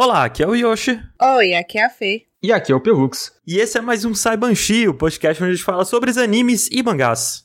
Olá, aqui é o Yoshi. Oi, aqui é a Fê. E aqui é o Pelux. E esse é mais um Saibanshi, o podcast onde a gente fala sobre os animes e mangás.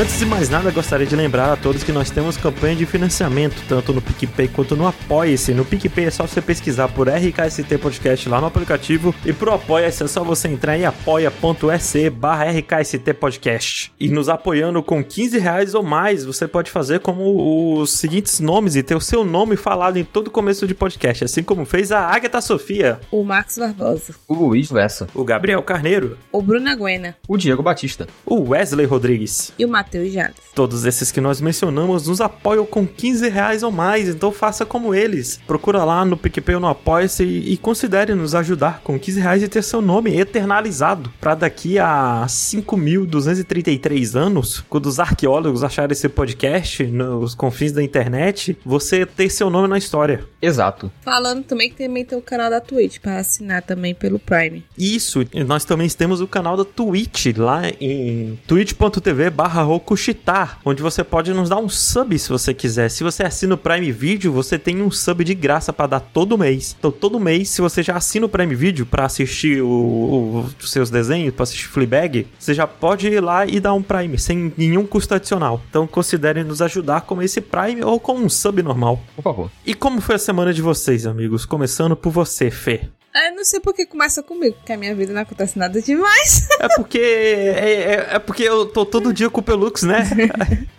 Antes de mais nada, gostaria de lembrar a todos que nós temos campanha de financiamento, tanto no PicPay quanto no Apoia-se. No PicPay é só você pesquisar por RKST Podcast lá no aplicativo, e pro Apoia-se é só você entrar em apoia.se barra RKST Podcast. E nos apoiando com 15 reais ou mais, você pode fazer como os seguintes nomes e ter o seu nome falado em todo começo de podcast, assim como fez a Agatha Sofia, O Marcos Barbosa. O Luiz Lessa. o Gabriel Carneiro, O Bruno Aguena. O Diego Batista. o Wesley Rodrigues. E o Matheus Jales. Todos esses que nós mencionamos nos apoiam com 15 reais ou mais, então faça como eles. Procura lá no PicPay ou no Apoia-se e, e considere nos ajudar com 15 reais e ter seu nome eternalizado. Pra daqui a 5.233 anos, quando os arqueólogos acharem esse podcast nos confins da internet, você ter seu nome na história. Exato. Falando também que também tem o canal da Twitch para assinar também pelo Prime. Isso, nós também temos o canal da Twitch lá em twitch.tv barra Rokushitar, onde você pode nos dar um sub se você quiser. Se você assina o Prime Video, você tem um sub de graça pra dar todo mês. Então todo mês, se você já assina o Prime Video pra assistir o- os seus desenhos, pra assistir Fleabag, você já pode ir lá e dar um Prime, sem nenhum custo adicional. Então considere nos ajudar com esse Prime ou com um sub normal. Por favor. E como foi a semana de vocês, amigos? Começando por você, Fê. Eu não sei por que começa comigo, porque a minha vida não acontece nada demais. É porque. É, é- é porque eu tô todo dia com o Pelux, né?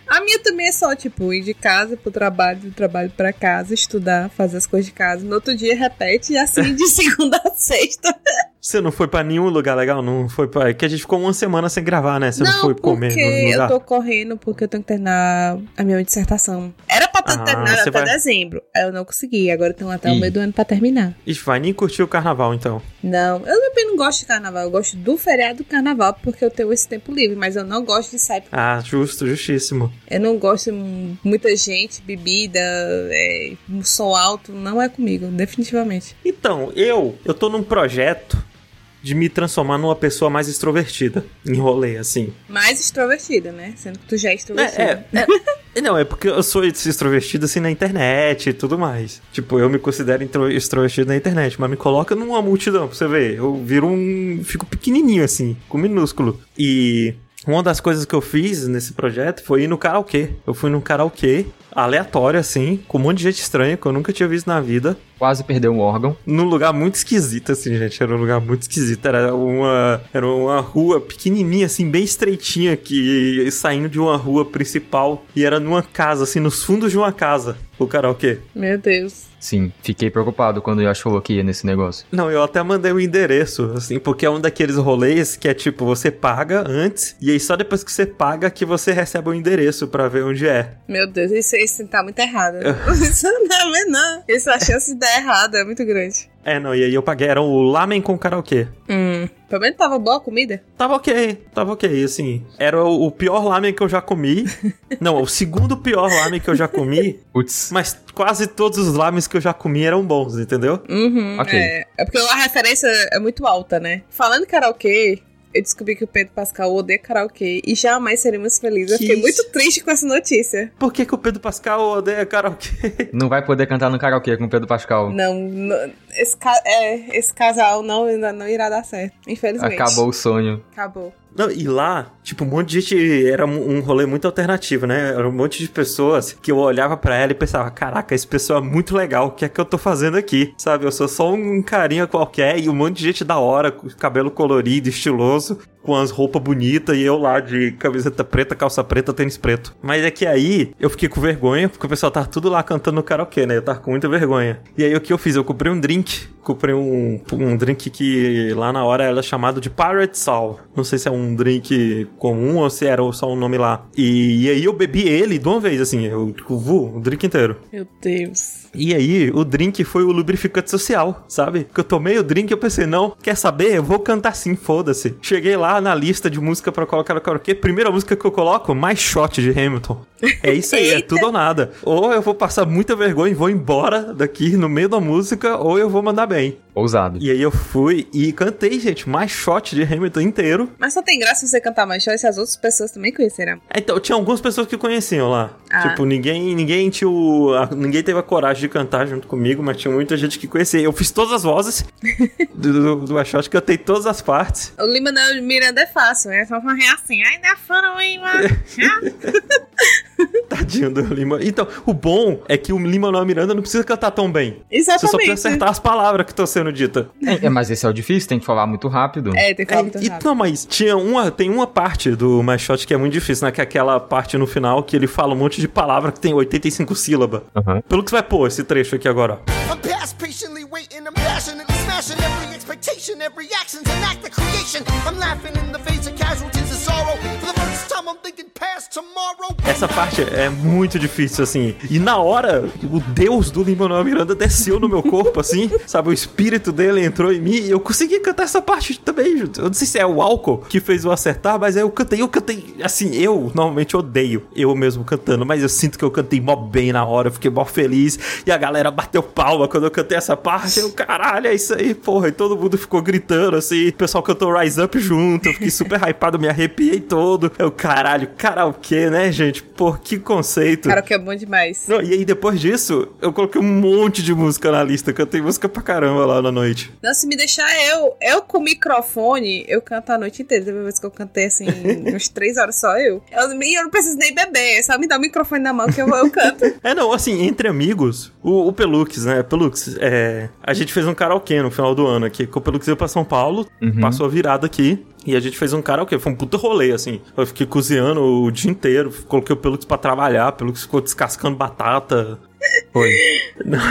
A minha também é só, tipo, ir de casa pro trabalho, do trabalho pra casa, estudar, fazer as coisas de casa. No outro dia repete e assim de segunda a sexta. Você não foi pra nenhum lugar legal? Não foi pra. É que a gente ficou uma semana sem gravar, né? Você não, foi comer porque eu tô correndo porque eu tenho que terminar a minha dissertação. Era pra ter Ah, terminado você até vai- dezembro. Eu não consegui. Agora tenho até o meio do ano pra terminar. Ixi, vai nem curtir o carnaval então. Não, eu também não gosto de carnaval. Eu gosto do feriado do carnaval porque eu tenho esse tempo livre. Mas eu não gosto de sair. Ah, justo, justíssimo. Eu não gosto de muita gente, bebida, é, som alto. Não é comigo, definitivamente. Então, eu. Eu tô num projeto de me transformar numa pessoa mais extrovertida. Em rolê, assim. Mais extrovertida, né? Sendo que tu já é extrovertida. É, é, é- Não, é porque eu sou extrovertido assim na internet e tudo mais. Tipo, eu me considero extrovertido na internet, mas me coloca numa multidão pra você ver. Eu viro um. Fico pequenininho assim, com minúsculo. E. Uma das coisas que eu fiz nesse projeto foi ir no karaokê. Eu fui num karaokê aleatório, assim, com um monte de gente estranha que eu nunca tinha visto na vida. Quase perdeu um órgão. Num lugar muito esquisito, assim, gente. Era um lugar muito esquisito. Era uma, era uma rua pequenininha, assim, bem estreitinha, que saindo de uma rua principal. E era numa casa, assim, nos fundos de uma casa, o karaokê. Meu Deus. Sim, fiquei preocupado quando o Yash falou que ia nesse negócio. Não, eu até mandei o endereço, assim, porque é um daqueles rolês que é tipo, você paga antes, e aí só depois que você paga que você recebe o endereço pra ver onde é. Meu Deus, isso, isso tá muito errado. isso não é não. Isso, a chance de dar errado é muito grande. É, não, e aí eu paguei, era o lamen com karaokê. Hum. Pelo menos tava boa a comida. Tava ok, tava ok, assim. Era o, o pior lamen que eu já comi. Não, o segundo pior lamen que eu já comi. Putz. Mas quase todos os lamens que eu já comi eram bons, entendeu? Uhum, Ok. é. é porque a referência é muito alta, né? Falando em karaokê, eu descobri que o Pedro Pascal odeia karaokê e jamais seremos felizes. Eu Que fiquei isso? muito triste com essa notícia. Por que, que o Pedro Pascal odeia karaokê? Não vai poder cantar no karaokê com o Pedro Pascal. Não, não- esse, ca- é, esse casal não, ainda não irá dar certo. Infelizmente. Acabou o sonho. Acabou. Não, e lá, tipo, um monte de gente. Era um rolê muito alternativo, né? Era um monte de pessoas que eu olhava pra ela e pensava: caraca, esse pessoal é muito legal, o que é que eu tô fazendo aqui? Sabe? Eu sou só um carinha qualquer e um monte de gente da hora, com cabelo colorido, estiloso, com as roupas bonitas e eu lá de camiseta preta, calça preta, tênis preto. Mas é que aí eu fiquei com vergonha, porque o pessoal tava tudo lá cantando no karaokê, né? Eu tava com muita vergonha. E aí o que eu fiz? Eu comprei um drink. Link Comprei um, um drink que lá na hora era chamado de Pirate Soul. Não sei se é um drink comum ou se era só um nome lá. E, e aí eu bebi ele de uma vez, assim, eu, tipo, vu, o drink inteiro. Meu Deus. E aí, o drink foi o lubrificante social, sabe? Que eu tomei o drink e eu pensei, não, quer saber? Eu vou cantar sim, foda-se. Cheguei lá na lista de música pra colocar no karaokê. Primeira música que eu coloco, mais shot de Hamilton. É isso aí, é tudo ou nada. Ou eu vou passar muita vergonha e vou embora daqui no meio da música, ou eu vou mandar bem. Ousado. E aí eu fui e cantei, gente, mais shot de Hamilton inteiro. Mas só tem graça você cantar mais show se as outras pessoas também conhecerem. Então, tinha algumas pessoas que conheciam lá. Ah. Tipo, ninguém, ninguém tinha o, a- ninguém teve a coragem de cantar junto comigo, mas tinha muita gente que conhecia. Eu fiz todas as vozes do, do, do My Shot, cantei todas as partes. O Lima da Miranda é fácil, é só fazer assim. Ai, da foram aí, mano. Tadinho do Lima. Então, o bom é que o Lima Manuel Miranda não precisa cantar tão bem. Você só Exatamente. precisa acertar as palavras que estão sendo ditas. É, é, mas esse é o difícil, tem que falar muito rápido. É, tem que falar muito É, e- rápido. não, mas tinha uma, tem uma parte do My Shot que é muito difícil, né? Que é aquela parte no final que ele fala um monte de palavra que tem 85 sílabas. Aham. Pelo que você vai pôr esse trecho aqui agora. I'm Essa parte é muito difícil, assim. E na hora, o deus do Lin-Manuel Miranda desceu no meu corpo, assim. Sabe, o espírito dele entrou em mim e eu consegui cantar essa parte também. Eu não sei se é o álcool que fez eu acertar, mas eu cantei, eu cantei. Assim, eu normalmente odeio eu mesmo cantando, mas eu sinto que eu cantei mó bem na hora, eu fiquei mó feliz. E a galera bateu palma quando eu cantei essa parte. Eu, caralho, é isso aí, porra. E todo mundo ficou gritando, assim. O pessoal cantou Rise Up junto. Eu fiquei super hypado, me arrepiei todo. Eu, caralho, karaokê, né, gente? Pô, que conceito. Que é bom demais. Não, e aí depois disso, eu coloquei um monte de música na lista. Cantei música pra caramba lá na noite. Não, se me deixar eu, eu com o microfone, eu canto a noite inteira. Teve uma vez que eu cantei assim, uns três horas só eu. Eu, e eu não preciso nem beber, é só me dar o microfone na mão que eu, eu canto. É, não, assim, entre amigos, o, o Pelux, né? Pelux, é, a gente fez um karaokê no final do ano aqui. Que o Pelux veio pra São Paulo, passou a virada aqui. E a gente fez um karaokê, foi um puta rolê, assim. Eu fiquei cozinhando o dia inteiro, coloquei o Pelux pra trabalhar, o Pelux ficou descascando batata, Foi.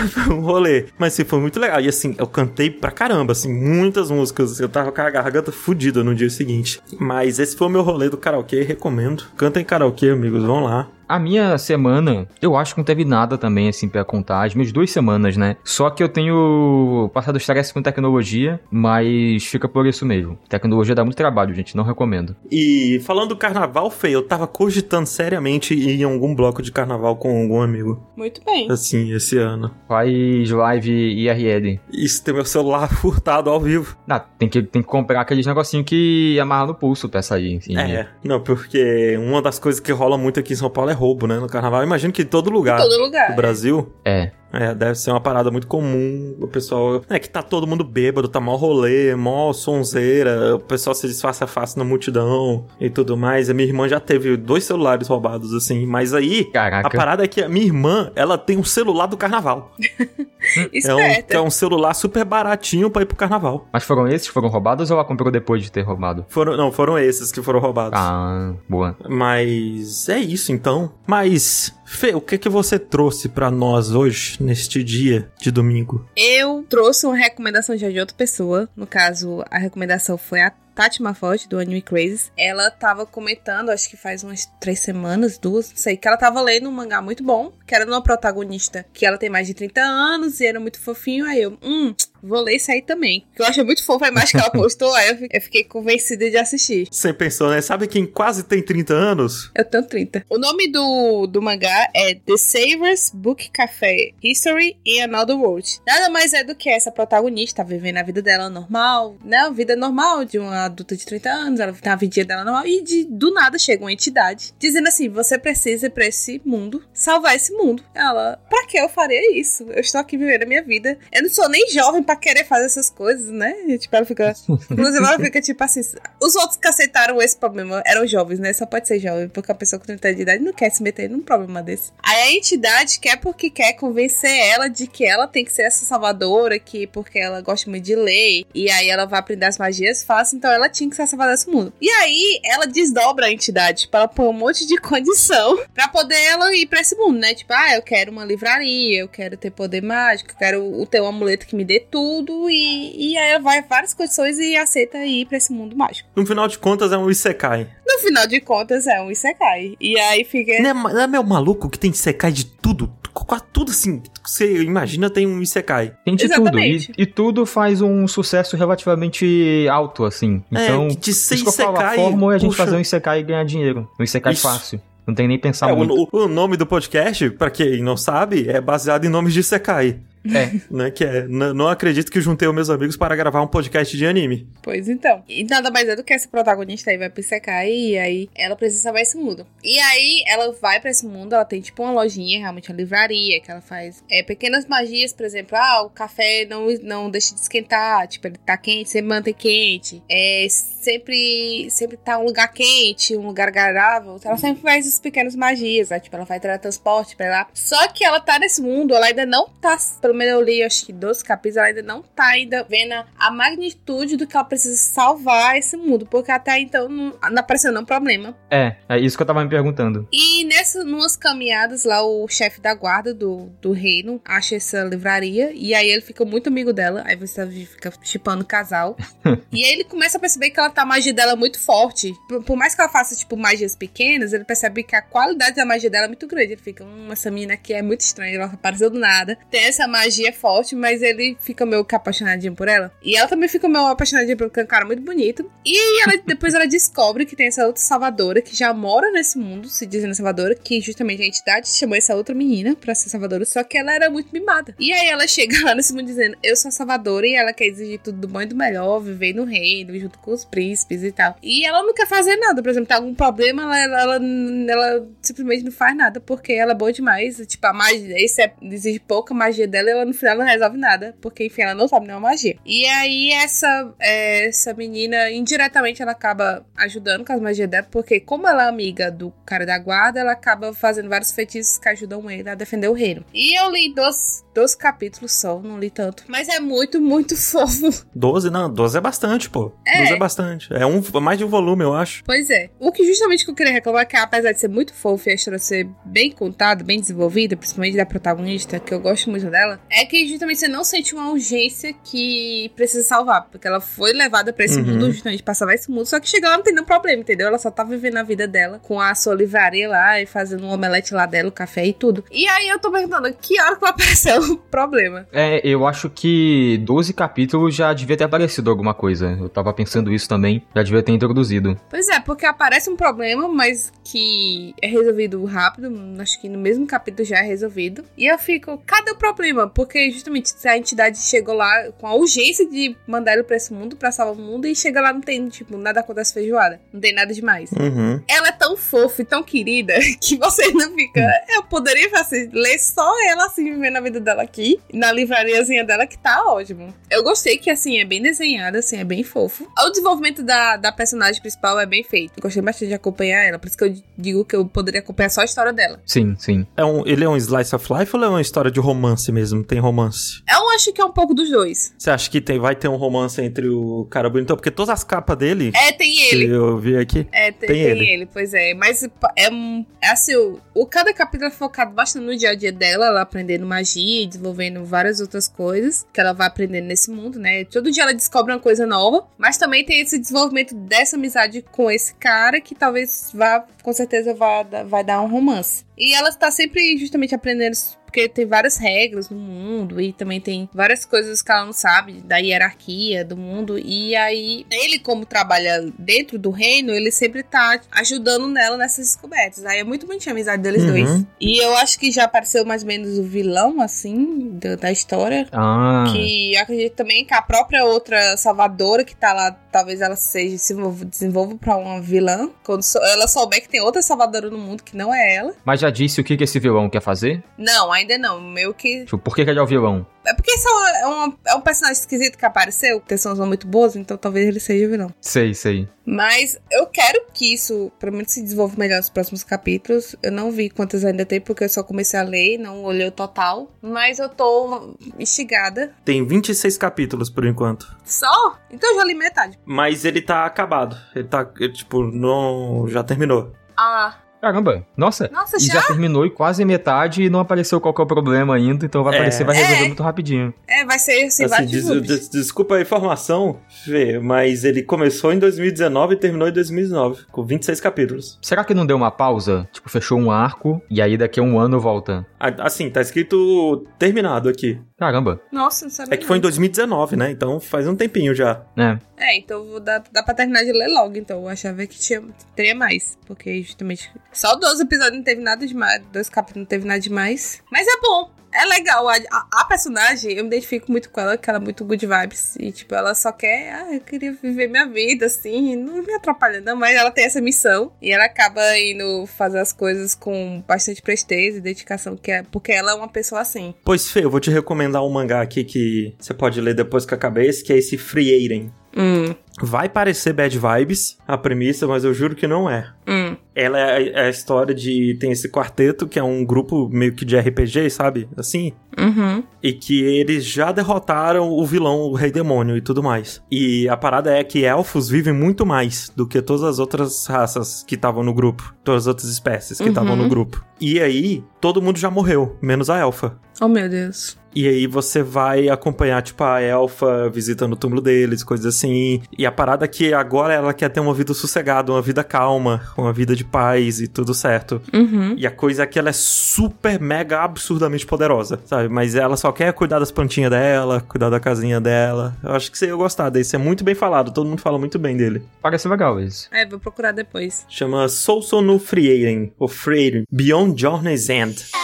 Foi um rolê. Mas assim, foi muito legal. E assim, eu cantei pra caramba, assim, muitas músicas. Eu tava com a garganta fodida no dia seguinte. Mas esse foi o meu rolê do karaokê, recomendo. Cantem karaokê, amigos, vão lá. A minha semana, eu acho que não teve nada também, assim, pra contar. As minhas duas semanas, né? Só que eu tenho passado estresse com tecnologia, mas fica por isso mesmo. Tecnologia dá muito trabalho, gente, não recomendo. E falando do carnaval, Fê, eu tava cogitando seriamente ir em algum bloco de carnaval com algum amigo. Muito bem. Assim, esse ano. Faz live IRL. Isso, ter meu celular furtado ao vivo. Ah, tem que, tem que comprar aqueles negocinho que amarra no pulso pra sair, assim. É, não, porque uma das coisas que rola muito aqui em São Paulo é roubo, né? No carnaval. Eu imagino que em todo lugar Em todo lugar. do Brasil. É. É, deve ser uma parada muito comum. O pessoal. É que tá todo mundo bêbado, tá mó rolê, mó sonzeira. O pessoal se disfarça fácil na multidão e tudo mais. A minha irmã já teve dois celulares roubados, assim. Mas aí. Caraca. A parada é que a minha irmã, ela tem um celular do carnaval. É um, Esperta. é um celular super baratinho pra ir pro carnaval. Mas foram esses que foram roubados ou ela comprou depois de ter roubado? Foram, não, foram esses que foram roubados. Ah, boa. Mas é isso então. Mas, Fê, o que que você trouxe pra nós hoje, neste dia de domingo? Eu trouxe uma recomendação já de outra pessoa. No caso, a recomendação foi a Tati Mafote, do Anime Crazy. Ela tava comentando, acho que faz umas três semanas, duas, não sei, que ela tava lendo um mangá muito bom, que era de uma protagonista que ela tem mais de 30 anos e era muito fofinho. Aí eu, hum, vou ler isso aí também. Que eu achei muito fofo a imagem que ela postou, aí eu fi- eu fiquei convencida de assistir. Você pensou, né? Sabe quem quase tem 30 anos? Eu tenho 30. O nome do, do mangá é The Savers Book Café History in Another World. Nada mais é do que essa protagonista vivendo a vida dela normal, né? A vida normal de uma adulta de 30 anos, ela tem a vidinha dela normal e de, do nada chega uma entidade dizendo assim: você precisa ir pra esse mundo, salvar esse mundo. Ela, pra que eu faria isso? Eu estou aqui vivendo a minha vida. Eu não sou nem jovem pra querer fazer essas coisas, né? E, tipo, ela fica. Inclusive, ela fica tipo assim: os outros que aceitaram esse problema eram jovens, né? Só pode ser jovem, porque a pessoa com 30 anos de idade não quer se meter num problema desse. Aí a entidade quer porque quer convencer ela de que ela tem que ser essa salvadora, que porque ela gosta muito de ler, e aí ela vai aprender as magias fácil, então ela tinha que ser a salvadora desse mundo. E aí ela desdobra a entidade, tipo, ela põe um monte de condição pra poder ela ir pra esse mundo, né? Tipo, ah, eu quero uma livraria, eu quero ter poder mágico, eu quero ter um amuleto que me dê tudo, e, e aí ela vai várias condições e aceita ir pra esse mundo mágico. No final de contas, é um Isekai. No final de contas, é um Isekai. E aí fica. Não é, não é meu maluco que tem Isekai de tudo? Quase tudo assim. Você imagina tem um Isekai. Tem de Exatamente. tudo. E, e tudo faz um sucesso relativamente alto, assim. Então, é, que de ser isso que eu falo, a Isekai. fórmula é a gente puxa- fazer um Isekai e ganhar dinheiro. Um Isekai Isso. fácil. Não tem nem pensar É, muito. o, o nome do podcast, pra quem não sabe, é baseado em nomes de Isekai. É, né? Que é, "N- não acredito que juntei os meus amigos para gravar um podcast de anime. Pois então. E nada mais é do que essa protagonista aí vai pro e aí ela precisa salvar esse mundo. E aí ela vai pra esse mundo, ela tem tipo uma lojinha, realmente uma livraria, que ela faz é, pequenas magias, por exemplo, ah, o café não, não deixa de esquentar, tipo, ele tá quente, sempre mantém quente. É, sempre, sempre tá um lugar quente, um lugar agradável. Ela sempre faz essas pequenas magias, né? Tipo, ela vai teletransporte pra lá. Só que ela tá nesse mundo, ela ainda não tá, pelo menos eu li, acho que 12 capítulos, ela ainda não tá ainda vendo a magnitude do que ela precisa salvar esse mundo, porque até então não, não apareceu nenhum problema. é, é isso que eu tava me perguntando. E nessas numas caminhadas lá, o chefe da guarda do, do reino acha essa livraria. E aí ele fica muito amigo dela. Aí você fica chipando o casal. e aí ele começa a perceber que ela tá, a magia dela é muito forte. Por, por mais que ela faça, tipo, magias pequenas, ele percebe que a qualidade da magia dela é muito grande. Ele fica, hum, essa menina aqui é muito estranha, ela apareceu do nada. Tem essa magia forte, mas ele fica meio que apaixonadinho por ela. E ela também fica meio apaixonadinha por um cara muito bonito. E ela- depois ela descobre que tem essa outra salvadora que já mora nesse mundo, se dizendo salvadora, que justamente a entidade chamou essa outra menina pra ser salvadora, só que ela era muito mimada. E aí ela chega lá nesse mundo dizendo: Eu sou a salvadora, e ela quer exigir tudo do bom e do melhor, viver no reino, junto com os príncipes e tal. E ela não quer fazer nada, por exemplo, tem algum problema, ela, ela, ela, ela simplesmente não faz nada, porque ela é boa demais. Tipo, a magia, esse é, exige pouca magia dela, ela no final não resolve nada, porque enfim, ela não sabe nenhuma magia. E aí essa, é, essa menina, indiretamente, ela acaba ajudando com as magias dela, porque como ela é amiga do cara da guarda, ela acaba fazendo vários feitiços que ajudam ele a defender o reino. E eu li dois, dois capítulos só, não li tanto. Mas é muito, muito fofo. 12, não, 12 é bastante, pô. É. 12 é bastante. É um, mais de um volume, eu acho. Pois é. O que justamente que eu queria reclamar é que, apesar de ser muito fofo e a história ser bem contada, bem desenvolvida, principalmente da protagonista, que eu gosto muito dela, é que justamente você não sente uma urgência que precisa salvar, porque ela foi levada pra esse Uhum. mundo justamente pra salvar esse mundo, só que chega lá não tem nenhum problema, entendeu? Ela só tá vivendo a vida dela com a sua livraria lá e fazendo um omelete lá dela, o café e tudo. E aí eu tô perguntando, que hora que vai aparecer o problema? É, eu acho que 12 capítulos já devia ter aparecido alguma coisa. Eu tava pensando isso também, já devia ter introduzido. Pois é, porque aparece um problema, mas que é resolvido rápido. Acho que no mesmo capítulo já é resolvido. E eu fico, cadê o problema? Porque justamente se a entidade chegou lá com a urgência de mandar ele pra esse mundo, pra salvar o mundo, e chega lá não tem, tipo, nada acontece feijoada. Não tem nada demais. Uhum. Ela é tão fofa e tão querida que você não fica. Eu poderia fazer, ler só ela assim, vivendo a vida dela aqui, na livrariazinha dela, que tá ótimo. Eu gostei que, assim, é bem desenhada, assim, é bem fofo. O desenvolvimento da, da personagem principal é bem feito. Eu gostei bastante de acompanhar ela, por isso que eu digo que eu poderia acompanhar só a história dela. Sim, sim. É um, ele é um slice of life ou é uma história de romance mesmo? Tem romance? Eu acho que é um pouco dos dois. Você acha que tem, vai ter um romance entre o cara bonitão? Porque todas as capas dele É, tem que ele. eu vi aqui. É, tem, Tem tem ele. ele. pois é. Mas é, um- é assim, o, o cada capítulo é focado bastante no dia a dia dela, ela aprendendo magia e desenvolvendo várias outras coisas que ela vai aprendendo nesse mundo, né? Todo dia ela descobre uma coisa nova, mas também tem esse desenvolvimento dessa amizade com esse cara que talvez vá, com certeza, vá, vai dar um romance. E ela está sempre justamente aprendendo porque tem várias regras no mundo e também tem várias coisas que ela não sabe da hierarquia do mundo. E aí, ele, como trabalha dentro do reino, ele sempre tá ajudando nela nessas descobertas. Aí é muito bonitinha a amizade deles Uhum. dois. E eu acho que já apareceu mais ou menos o vilão, assim, da, da história. Ah, Que eu acredito também que a própria outra salvadora que tá lá, talvez ela seja se desenvolva- pra uma vilã. Quando ela souber que tem outra salvadora no mundo que não é ela. mas já disse o que, que esse vilão quer fazer? Não, ainda não. Meio que Tipo, por que, que ele é o vilão? É porque esse é um, é um- personagem esquisito que apareceu, que são muito boas, então talvez ele seja o vilão. Sei, sei. Mas eu quero que isso, pelo menos, se desenvolva melhor nos próximos capítulos. Eu não vi quantas ainda tem, porque eu só comecei a ler, não olhei o total. Mas eu tô instigada. Tem 26 capítulos por enquanto. Só? Então eu já li metade. Mas ele tá acabado. Ele tá, ele, tipo, não. Já terminou. Ah, Caramba, nossa. nossa, E já? já terminou e quase metade e não apareceu qual que é o problema ainda, então vai É. aparecer, vai resolver É. muito rapidinho. É, vai ser assim, Assim, vários des- des- desculpa a informação, Fê, mas ele começou em 2019 e terminou em 2019, com 26 capítulos. Será que não deu uma pausa? Tipo, fechou um arco e aí daqui a um ano volta. A- Assim, tá escrito terminado aqui. Caramba, Nossa, não sabia É que foi em não. 2019, né? Então faz um tempinho já. né? É, então dar, dá pra terminar de ler logo, então. Eu achava que tinha, teria mais. Porque justamente. Só 12 episódios não teve nada demais. Dois capítulos não teve nada demais. Mas é bom. É, legal, a, a, a personagem, eu me identifico muito com ela, que ela é muito good vibes. E, tipo, ela só quer, ah, eu queria viver minha vida, assim, não me atrapalha não, mas ela tem essa missão. E ela acaba indo fazer as coisas com bastante presteza e dedicação, que é, porque ela é uma pessoa assim. Pois, Fê, eu vou te recomendar um mangá aqui que você pode ler depois que acabar esse, que é esse Frieren. Hum, Vai parecer bad vibes a premissa, mas eu juro que não é. hum. Ela é a, é a história de. Tem esse quarteto, que é um grupo meio que de RPG, sabe? Assim. Uhum. E que eles já derrotaram o vilão, o Rei Demônio e tudo mais. E a parada é que elfos vivem muito mais do que todas as outras raças que estavam no grupo. Todas as outras espécies que estavam Uhum. no grupo. E aí, todo mundo já morreu, menos a elfa. Oh, meu Deus. E aí você vai acompanhar, tipo, a elfa visitando o túmulo deles, coisas assim. E a parada é que agora ela quer ter uma vida sossegada, uma vida calma, uma vida de paz e tudo certo. Uhum. E a coisa é que ela é super, mega, absurdamente poderosa, sabe? Mas ela só quer cuidar das plantinhas dela, cuidar da casinha dela. Eu acho que você ia gostar desse. É muito bem falado, todo mundo fala muito bem dele. Parece legal esse. É, vou procurar depois. Chama Sousou no Frieren, ou Frieren, Beyond Journey's End.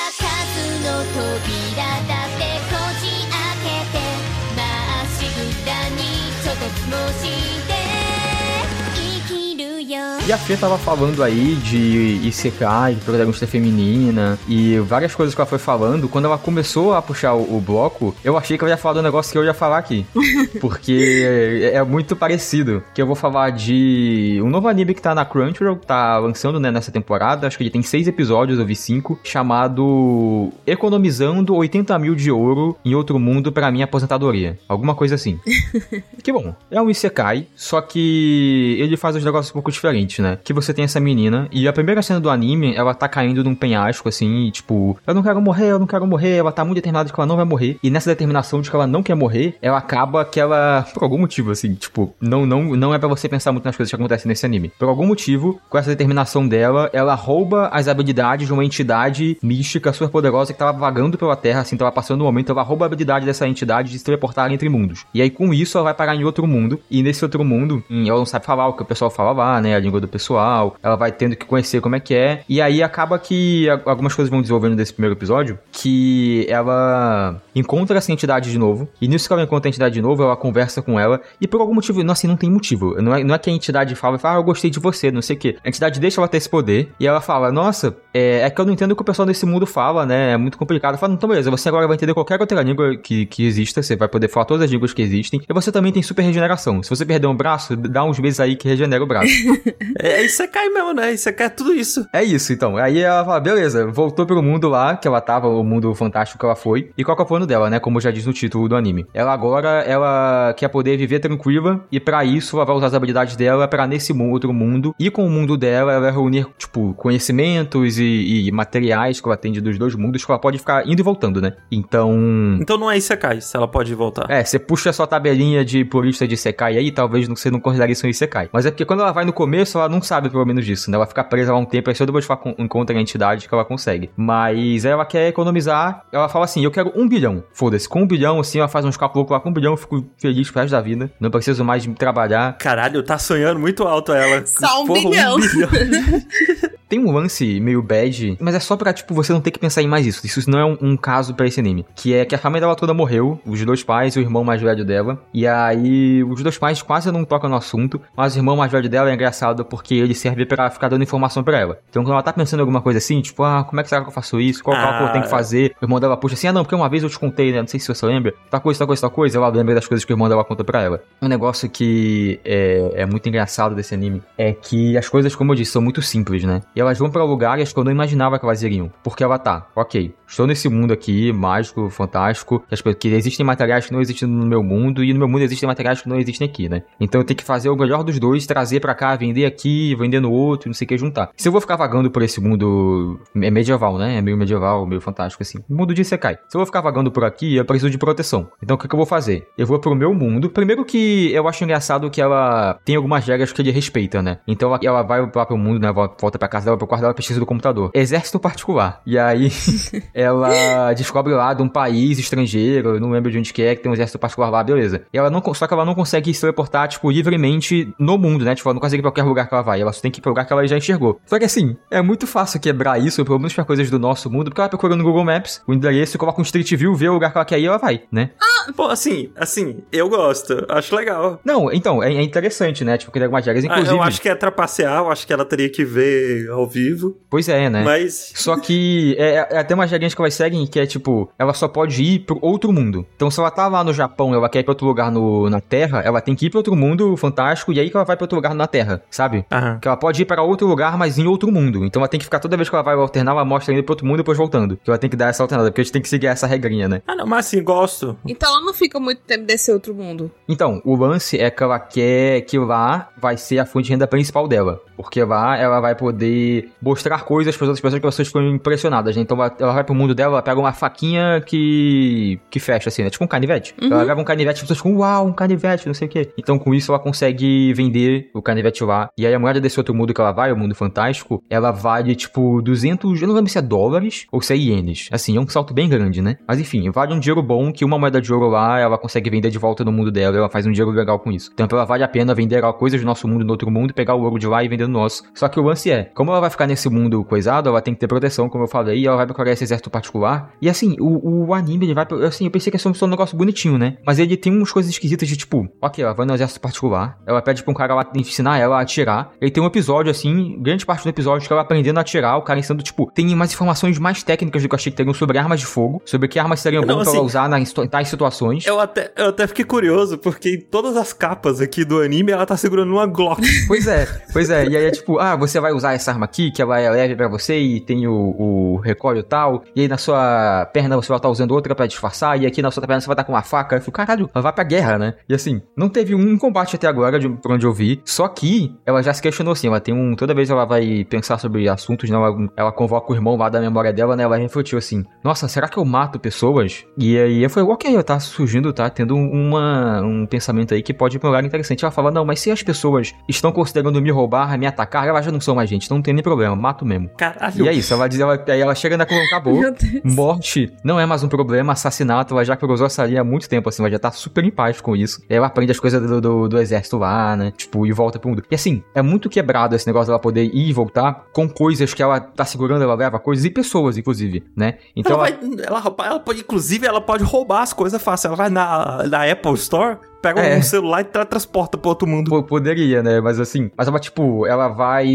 E a Fê tava falando aí de Isekai, de protagonista feminina e várias coisas que ela foi falando. Quando ela começou a puxar o, o bloco, eu achei que ela ia falar do negócio que eu ia falar aqui. Porque é, é muito parecido. Que eu vou falar de um novo anime que tá na Crunchyroll, tá lançando né, nessa temporada. Acho que ele tem seis episódios, eu vi cinco. Chamado Economizando 80 mil de ouro em outro mundo pra minha aposentadoria. Alguma coisa assim. Que bom. É um Isekai, só que ele faz os negócios um pouco diferentes, né? Que você tem essa menina, e a primeira cena do anime, ela tá caindo num penhasco, assim, e, tipo, eu não quero morrer, eu não quero morrer, ela tá muito determinada de que ela não vai morrer, e nessa determinação de que ela não quer morrer, ela acaba que ela, por algum motivo, assim, tipo, não, não, não é pra você pensar muito nas coisas que acontecem nesse anime. Por algum motivo, com essa determinação dela, ela rouba as habilidades de uma entidade mística super poderosa que tava vagando pela Terra, assim, tava passando um momento, ela rouba a habilidade dessa entidade de se teleportar entre mundos. E aí, com isso, ela vai parar em outro mundo, e nesse outro mundo, hum, ela não sabe falar o que o pessoal fala lá, né, a língua do pessoal, ela vai tendo que conhecer como é que é, e aí acaba que algumas coisas vão desenvolvendo desse primeiro episódio, que ela encontra essa entidade de novo, e nisso que ela encontra a entidade de novo, ela conversa com ela, e por algum motivo, não, assim, não tem motivo, não é, não é que a entidade fala, fala, ah, eu gostei de você, não sei o que, a entidade deixa ela ter esse poder, e ela fala, nossa, é, é que eu não entendo o que o pessoal desse mundo fala, né, é muito complicado, fala, então beleza, você agora vai entender qualquer outra língua que, que exista, você vai poder falar todas as línguas que existem, e você também tem super regeneração, se você perder um braço, dá uns meses aí que regenera o braço. É, isso cai mesmo, né? Isso é tudo isso. É isso, então. Aí ela fala, beleza, voltou pro mundo lá, que ela tava, o mundo fantástico que ela foi. E qual que é o plano dela, né? Como já diz no título do anime. Ela agora, ela quer poder viver tranquila, e pra isso ela vai usar as habilidades dela pra nesse outro mundo. E com o mundo dela, ela vai reunir, tipo, conhecimentos e, e materiais que ela tem dos dois mundos, que ela pode ficar indo e voltando, né? Então... Então não é Isekai, se ela pode voltar. É, você puxa a sua tabelinha de purista de Isekai aí, talvez você não considere isso um Isekai. Mas é porque quando ela vai no começo, ela não sabe pelo menos disso, né? Ela fica presa lá um tempo, aí só depois ela con- encontra a entidade que ela consegue. Mas aí ela quer economizar, ela fala assim, eu quero um bilhão. Foda-se, com um bilhão, assim, ela faz uns cálculos lá com um bilhão, eu fico feliz pro resto da vida. Não preciso mais de trabalhar. Caralho, tá sonhando muito alto ela. Só um Porra, bilhão. bilhão. Tem um lance meio bad, mas é só pra, tipo, você não ter que pensar em mais isso. Isso não é um, um caso pra esse anime. Que é que a família dela toda morreu, os dois pais e o irmão mais velho dela. E aí, os dois pais quase não tocam no assunto, mas o irmão mais velho dela é engraçado porque ele serve pra ficar dando informação pra ela. Então, quando ela tá pensando em alguma coisa assim, tipo, ah, como é que será que eu faço isso? Qual cálculo eu tenho que Ah. fazer? O irmão dela puxa assim, ah, não, porque uma vez eu te contei, né? Não sei se você lembra. Tal coisa, tal coisa, tal coisa. Ela lembra das coisas que o irmão dela conta pra ela. Um negócio que é, é muito engraçado desse anime é que as coisas, como eu disse, são muito simples, né? E elas vão pra lugares que eu não imaginava que elas iriam. Porque ela tá, ok, estou nesse mundo aqui, mágico, fantástico, que, que existem materiais que não existem no meu mundo e no meu mundo existem materiais que não existem aqui, né? Então eu tenho que fazer o melhor dos dois, trazer pra cá, vender aqui, vender no outro, não sei o que, juntar. Se eu vou ficar vagando por esse mundo é medieval, né? É meio medieval, meio fantástico, assim. Mundo de Sekai. Se eu vou ficar vagando por aqui, eu preciso de proteção. Então o que, que eu vou fazer? Eu vou pro meu mundo. Primeiro que eu acho engraçado que ela tem algumas regras que ele respeita, né? Então ela, ela vai pro mundo, né? Volta pra casa dela, pro quarto dela pesquisa do computador. Exército particular. E aí ela descobre lá de um país estrangeiro, eu não lembro de onde que é, que tem um exército particular lá, beleza. E ela não, só que ela não consegue se teleportar, tipo, livremente no mundo, né? Tipo, ela não consegue ir pra qualquer lugar que ela vai. Ela só tem que ir pro lugar que ela já enxergou. Só que assim, é muito fácil quebrar isso, pelo menos pra coisas do nosso mundo, porque ela procura no Google Maps o endereço, coloca um Street View, vê o lugar que ela quer ir e ela vai, né? Pô, assim, assim, eu gosto. Acho legal. Não, então, é, é interessante, né? Tipo, criar algumas regras, Ah, inclusive. Eu acho que é trapacear, eu acho que ela teria que ver ao vivo. Pois é, né? Mas. Só que é, é até umas regrinhas que elas seguem que é tipo, ela só pode ir pro outro mundo. Então, se ela tá lá no Japão e ela quer ir pra outro lugar no, na Terra, ela tem que ir pra outro mundo fantástico e aí que ela vai pra outro lugar na Terra, sabe? Aham. Que ela pode ir para outro lugar, mas em outro mundo. Então ela tem que ficar toda vez que ela vai alternar, ela mostra indo pro outro mundo e depois voltando. Que ela tem que dar essa alternada, porque a gente tem que seguir essa regrinha, né? Ah, não, mas assim, gosto. Então ela não fica muito tempo desse outro mundo. Então, o lance é que ela quer que lá vai ser a fonte de renda principal dela. Porque lá ela vai poder mostrar coisas para outras pessoas que as pessoas ficam impressionadas, né? Então ela vai pro mundo dela, ela pega uma faquinha que que fecha assim, né? Tipo um canivete. Ela pega um canivete e as pessoas ficam, uau, um canivete, não sei o quê. Então com isso ela consegue vender o canivete lá. E aí a moeda desse outro mundo que ela vai, o mundo fantástico, ela vale tipo 200, eu não lembro se é dólares ou se é ienes. Assim, é um salto bem grande, né? Mas enfim, vale um dinheiro bom que uma moeda de ouro lá ela consegue vender de volta no mundo dela, ela faz um dinheiro legal com isso. Então ela vale a pena vender coisas do nosso mundo no outro mundo, pegar o ouro de lá e vender no nosso. Só que o lance é, como ela vai ficar nesse mundo coisado, ela tem que ter proteção, como eu falei, e ela vai procurar esse exército particular. E assim, o, o anime, ele vai. Assim, eu pensei que ia ser um negócio bonitinho, né? Mas ele tem umas coisas esquisitas de tipo, ok, ela vai no exército particular, ela pede pra um cara lá ensinar ela a atirar. Ele tem um episódio, assim, grande parte do episódio que ela aprendendo a atirar, o cara ensinando, tipo, tem mais informações mais técnicas do que eu achei que teriam sobre armas de fogo, sobre que armas seriam Não, bom pra assim, ela usar na- em tais situações. Eu até, eu até fiquei curioso, porque em todas as capas aqui do anime, ela tá segurando uma Glock. Pois é, pois é. E aí é tipo, ah, você vai usar essa arma aqui, que ela é leve pra você e tem o, o recolho tal. E aí na sua perna você vai estar usando outra pra disfarçar. E aqui na sua perna você vai estar com uma faca. Eu fico, caralho, ela vai pra guerra, né? E assim, não teve um combate até agora, de, por onde eu vi. Só que ela já se questionou assim. Ela tem um. Toda vez ela vai pensar sobre assuntos, né? Ela, ela convoca o irmão lá da memória dela, né? Ela refletiu assim: Nossa, será que eu mato pessoas? E aí eu falei, ok, tá surgindo, tá tendo uma, um pensamento aí que pode ir pra um lugar interessante. Ela fala, não, mas se as pessoas estão considerando me roubar, me atacar, elas já não são mais gente, então não tem nem problema, mato mesmo. Caralho. E é isso, ela diz, ela, aí ela chega na conclusão, acabou. Meu Deus. Morte não é mais um problema, assassinato, ela já cruzou essa linha há muito tempo, assim, ela já tá super em paz com isso. E aí ela aprende as coisas do, do, do exército lá, né? Tipo, e volta pro mundo. E assim, é muito quebrado esse negócio dela poder ir e voltar com coisas que ela tá segurando, ela leva coisas e pessoas, inclusive, né? Então ela, ela, vai, ela, rouba- ela pode, inclusive, ela pode roubar as coisas fácil. Ela vai na, na Apple Store, pega É. um celular e tra- transporta pro outro mundo. Pô, poderia, né? Mas assim, mas ela, tipo, ela vai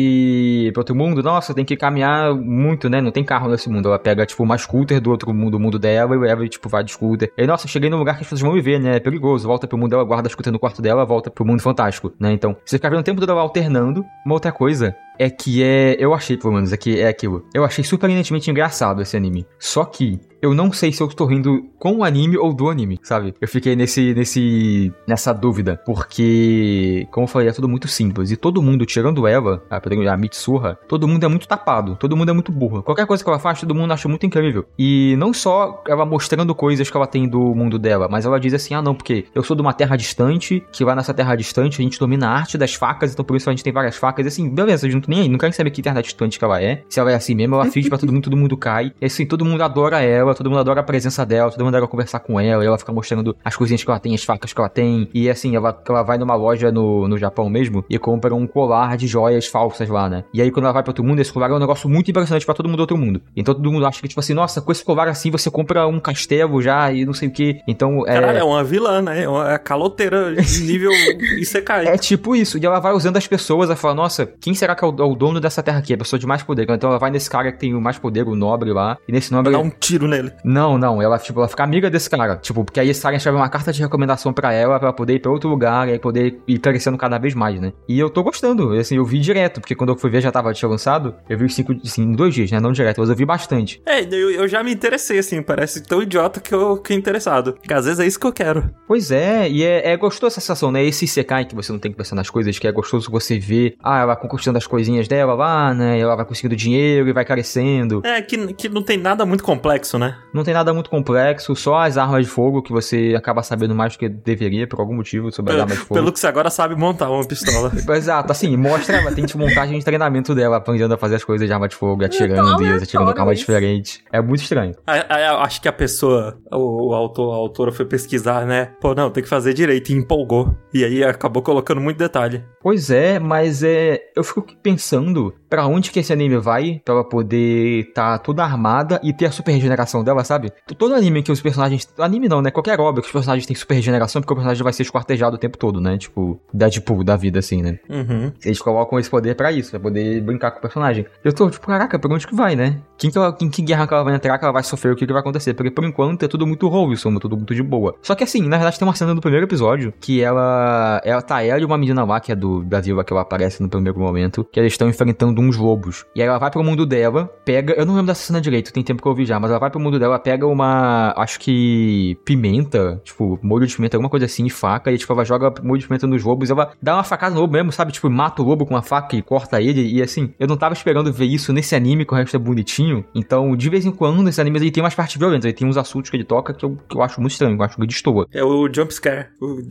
pra outro mundo, nossa, tem que caminhar muito, né? Não tem carro nesse mundo. Ela pega, tipo, uma scooter do outro mundo, do mundo dela, e leva, e, tipo, vai de scooter. E, nossa, cheguei num lugar que as pessoas vão me ver, né? É perigoso. Volta pro mundo dela, guarda a scooter no quarto dela, volta pro mundo fantástico, né? Então, você fica vendo o tempo todo ela alternando. Uma outra coisa é que é. Eu achei, pelo menos, é que é aquilo. Eu achei surpreendentemente engraçado esse anime. Só que eu não sei se eu estou rindo com o anime ou do anime, sabe? Eu fiquei nesse, nesse, nessa dúvida, porque, como eu falei, é tudo muito simples. E todo mundo, tirando ela, a, a Mitsuha, todo mundo é muito tapado, todo mundo é muito burro. Qualquer coisa que ela faz, todo mundo acha muito incrível. E não só ela mostrando coisas que ela tem do mundo dela, mas ela diz assim: ah, não, porque eu sou de uma terra distante, que lá nessa terra distante a gente domina a arte das facas, então por isso a gente tem várias facas. E assim, beleza, a gente não tô nem aí, não quero saber que terra distante que ela é. Se ela é assim mesmo, ela finge pra todo mundo, todo mundo cai. E assim, todo mundo adora ela, todo mundo adora a presença dela, todo mundo adora conversar com ela, e ela fica mostrando as coisinhas que ela tem, as facas que ela tem. E assim, ela, ela vai numa loja no, no Japão mesmo e compra um colar de joias falsas lá, né? E aí quando ela vai pra outro mundo, esse colar é um negócio muito impressionante pra todo mundo do outro mundo. Então todo mundo acha que, tipo assim, nossa, com esse colar assim você compra um castelo já e não sei o que. Então é. Caralho, é uma vilã, né? É uma caloteira de nível Isekai. É tipo isso, e ela vai usando as pessoas, ela fala, nossa, quem será que é o, é o dono dessa terra aqui? A pessoa de mais poder. Então ela vai nesse cara que tem o mais poder, o nobre lá, e nesse nobre... Dá um tiro nele. Não, não, ela, tipo, ela fica amiga desse cara, tipo, porque aí esse cara escreve uma carta de recomendação pra ela, pra ela poder ir pra outro lugar, e aí poder ir crescendo cada vez mais, né? E eu tô gostando, assim, eu vi direto, porque quando eu fui ver já tava, tinha lançado, eu vi os cinco, assim, em dois dias, né, não direto, mas eu vi bastante. É, eu, eu já me interessei, assim, parece tão idiota que eu fiquei interessado. Porque às vezes é isso que eu quero. Pois é, e é, é gostoso essa sensação, né? Esse Isekai que você não tem que pensar nas coisas, que é gostoso você ver, ah, ela conquistando as coisinhas dela lá, né? Ela vai conseguindo dinheiro e vai crescendo. É, que, que não tem nada muito complexo, né? Não tem nada muito complexo, só as armas de fogo que você acaba sabendo mais do que deveria, por algum motivo, sobre as armas de fogo. Pelo que você agora sabe montar uma pistola. Exato, assim, mostra ela, tem tipo, montagem de treinamento dela, aprendendo a fazer as coisas de arma de fogo, atirando e atirando com arma diferente. É muito estranho. Aí eu acho que a pessoa, o, o autor, a autora foi pesquisar, né? Pô, não, tem que fazer direito e empolgou. E aí acabou colocando muito detalhe. Pois é, mas é. Eu fico pensando pensando pra onde que esse anime vai pra ela poder tá toda armada e ter a super regeneração dela, sabe? Todo anime que os personagens. Anime não, né? Qualquer obra que os personagens têm super regeneração, porque o personagem vai ser esquartejado o tempo todo, né? Tipo, Deadpool da vida, assim, né? Uhum. Eles colocam esse poder pra isso, pra poder brincar com o personagem. Eu tô tipo, caraca, pra onde que vai, né? Quem que, ela, quem que guerra que ela vai entrar, que ela vai sofrer, o que que vai acontecer? Porque por enquanto é tudo muito wholesome, tudo muito de boa. Só que assim, na verdade tem uma cena do primeiro episódio que ela. Ela tá ela e uma menina lá, que é do da vila que ela aparece no primeiro momento, que eles estão enfrentando uns lobos. E aí ela vai pro mundo dela, pega. Eu não lembro dessa cena direito, tem tempo que eu ouvi já, mas ela vai pro mundo dela, pega uma. Acho que. pimenta, tipo, molho de pimenta, alguma coisa assim, faca, e tipo, ela joga molho de pimenta nos lobos, ela dá uma facada no lobo mesmo, sabe? Tipo, mata o lobo com uma faca e corta ele, e assim, eu não tava esperando ver isso nesse anime, que o resto é bonitinho. Então, de vez em quando, esse anime ele tem umas partes violentas, ele tem uns assuntos que ele toca que eu, que eu acho muito estranho, eu acho que destoa. É o jumpscare. O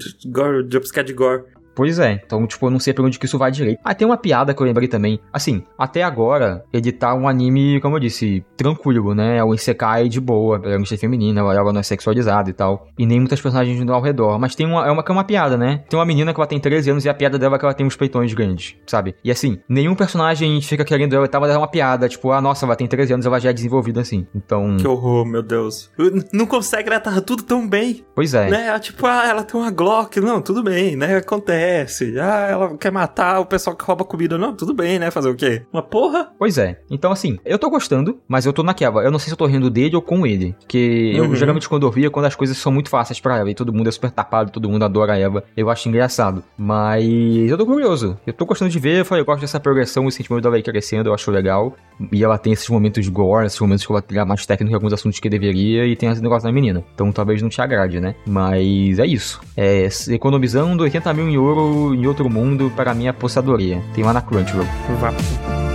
o jumpscare de gore. Pois é, então, tipo, eu não sei pra onde que isso vai direito. Ah, tem uma piada que eu lembrei também. Assim, até agora, ele tá um anime, como eu disse, tranquilo, né? É o Isekai de boa, ela é feminina, ela ela não é sexualizada e tal. E nem muitas personagens ao redor. Mas tem uma, é uma que é uma piada, né? Tem uma menina que ela tem 13 anos e a piada dela é que ela tem uns peitões grandes, sabe? E assim, nenhum personagem fica querendo ela e tal, mas é uma piada. Tipo, ah, nossa, ela tem 13 anos, ela já é desenvolvida assim. Então, Que horror, meu Deus. Eu- Não consegue, né? Tava tudo tão bem. pois é. Né? Tipo, ah, ela tem uma Glock. Não, tudo bem, né? Acontece. Ah, ela quer matar o pessoal que rouba comida. Não, tudo bem, né? Fazer o quê? Uma porra? Pois é. Então, assim, eu tô gostando, mas eu tô naquela. Eu não sei se eu tô rindo dele ou com ele. Porque Uhum. eu geralmente quando eu é quando as coisas são muito fáceis pra ela e todo mundo é super tapado, todo mundo adora ela. Eu acho engraçado. Mas eu tô curioso. Eu tô gostando de ver. Eu falei, eu gosto dessa progressão, o sentimento dela aí crescendo, eu acho legal. E ela tem esses momentos de gore, esses momentos que ela fica mais técnico em alguns assuntos que deveria e tem esse negócio da menina. Então talvez não te agrade, né? Mas é isso. É economizando 80 mil em ouro em outro mundo para minha aposentadoria. Tem lá na Crunchyroll. Vá.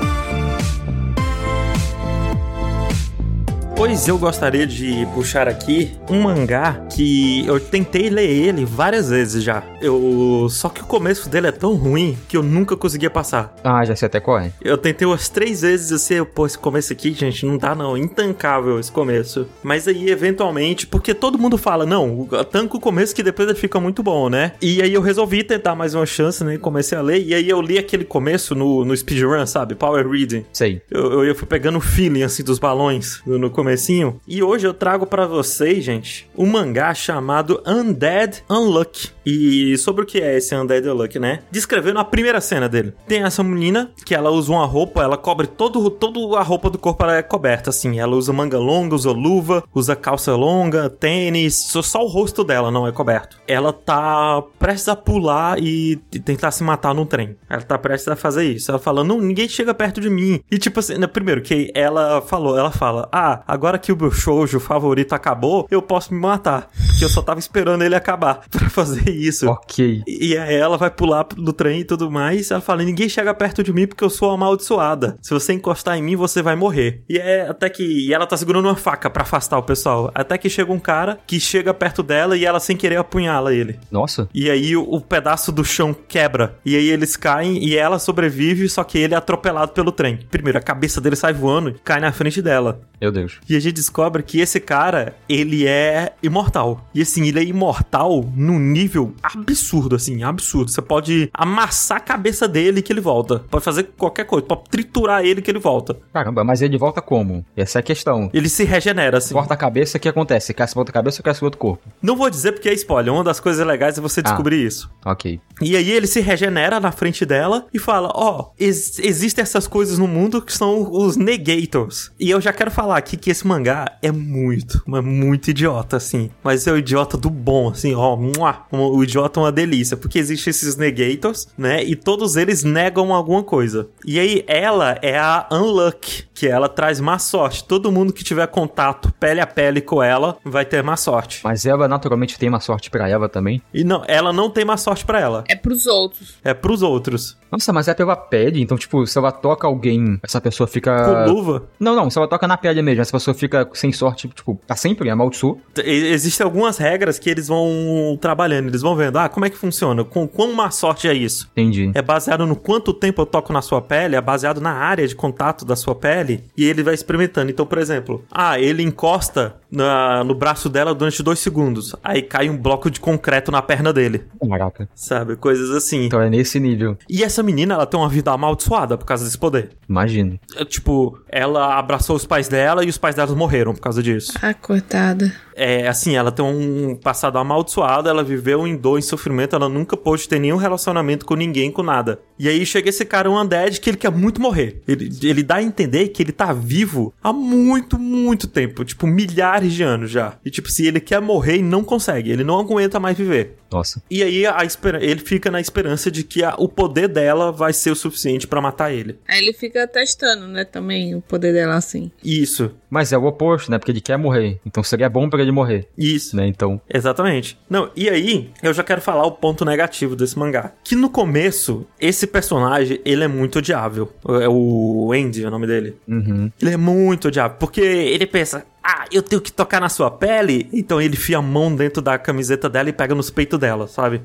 Pois eu gostaria de puxar aqui um mangá que eu tentei ler ele várias vezes já. Eu só que o começo dele é tão ruim que eu nunca conseguia passar. Ah, já sei até qual é. Eu tentei umas três vezes e sei, pô, esse começo aqui, gente, não dá não, intancável esse começo. Mas aí, eventualmente, porque todo mundo fala, não, tanca o começo que depois ele fica muito bom, né? E aí eu resolvi tentar mais uma chance, né? Comecei a ler, e aí eu li aquele começo no, no speedrun, sabe? Power Reading. Sei. Eu, eu, eu fui pegando o feeling, assim, dos balões no, no comecinho. E hoje eu trago pra vocês, gente, um mangá chamado Undead Unluck. E sobre o que é esse Undead Unluck, né? Descrevendo a primeira cena dele. Tem essa menina que ela usa uma roupa, ela cobre todo, todo a roupa do corpo, ela é coberta, assim. Ela usa manga longa, usa luva, usa calça longa, tênis, só, o rosto dela não é coberto. Ela tá prestes a pular e e tentar se matar num trem. Ela tá prestes a fazer isso. Ela fala, não, ninguém chega perto de mim. E tipo assim, né, primeiro que ela falou, ela fala, ah, agora que o meu shoujo favorito acabou, eu posso me matar. Porque eu só tava esperando ele acabar pra fazer isso. Ok. E aí ela vai pular do trem e tudo mais. Ela fala: ninguém chega perto de mim porque eu sou amaldiçoada. Se você encostar em mim, você vai morrer. E é até que. E ela tá segurando uma faca pra afastar o pessoal. Até que chega um cara que chega perto dela e ela, sem querer, apunhala ele. Nossa. E aí o, o pedaço do chão quebra. E aí eles caem e ela sobrevive, só que ele é atropelado pelo trem. Primeiro, a cabeça dele sai voando e cai na frente dela. Meu Deus. E a gente descobre que esse cara, ele é imortal. E assim, ele é imortal num nível absurdo, assim, absurdo. Você pode amassar a cabeça dele que ele volta. Pode fazer qualquer coisa, pode triturar ele que ele volta. Caramba, mas ele volta como? Essa é a questão. Ele se regenera, assim. Corta a cabeça, o que acontece? Cai volta a cabeça ou cai outro corpo? Não vou dizer porque é spoiler. Uma das coisas legais é você descobrir isso. Ok. E aí ele se regenera na frente dela e fala: Ó, ex- existem essas coisas no mundo que são os negators. E eu já quero falar aqui que esse mangá é muito, mas muito idiota, assim. Mas é o idiota do bom, assim, ó. muá. O idiota uma delícia, porque existem esses negators, né? E todos eles negam alguma coisa. E aí ela é a Unluck, que ela traz má sorte. Todo mundo que tiver contato pele a pele com ela vai ter má sorte. Mas ela naturalmente tem uma sorte pra ela também. E não, ela não tem má sorte pra ela. É pros outros. É pros outros. Nossa, mas é pela pele, então, tipo, se ela toca alguém, essa pessoa fica. Com luva. Não, não, se ela toca na pele mesmo, essa pessoa fica sem sorte, tipo, pra sempre, amaldiçoa. E- Existem algumas regras que eles vão trabalhando, eles vão vendo, ah, como é que funciona? Com quão má sorte é isso? Entendi. É baseado no quanto tempo eu toco na sua pele, é baseado na área de contato da sua pele, e ele vai experimentando. Então, por exemplo, ah, ele encosta na- no braço dela durante dois segundos, aí cai um bloco de concreto na perna dele, Caraca. sabe? Coisas assim. Então é nesse nível. E essa menina, ela tem uma vida amaldiçoada por causa desse poder. Imagino. É, Tipo, ela abraçou os pais dela e os pais dela morreram por causa disso. Ah, coitada. É, assim, ela tem um passado amaldiçoado, ela viveu em dor, em sofrimento, ela nunca pôde ter nenhum relacionamento com ninguém, com nada. E aí chega esse cara, um undead, que ele quer muito morrer. Ele, ele dá a entender que ele tá vivo há muito, muito tempo. Tipo, milhares de anos já. E tipo, se ele quer morrer e não consegue, ele não aguenta mais viver. Nossa. E aí a espera- ele fica na esperança de que a- o poder dela vai ser o suficiente pra matar ele. Aí ele fica testando, né, também o poder dela assim. Isso, Mas é o oposto, né? Porque ele quer morrer. Então seria bom pra ele morrer, isso. né? Então. Exatamente. Não, e aí, eu já quero falar o ponto negativo desse mangá. Que no começo, esse personagem, ele é muito odiável. É o Andy, é o nome dele. Uhum. Ele é muito odiável, porque ele pensa, ah, eu tenho que tocar na sua pele? Então ele enfia a mão dentro da camiseta dela e pega nos peitos dela, sabe?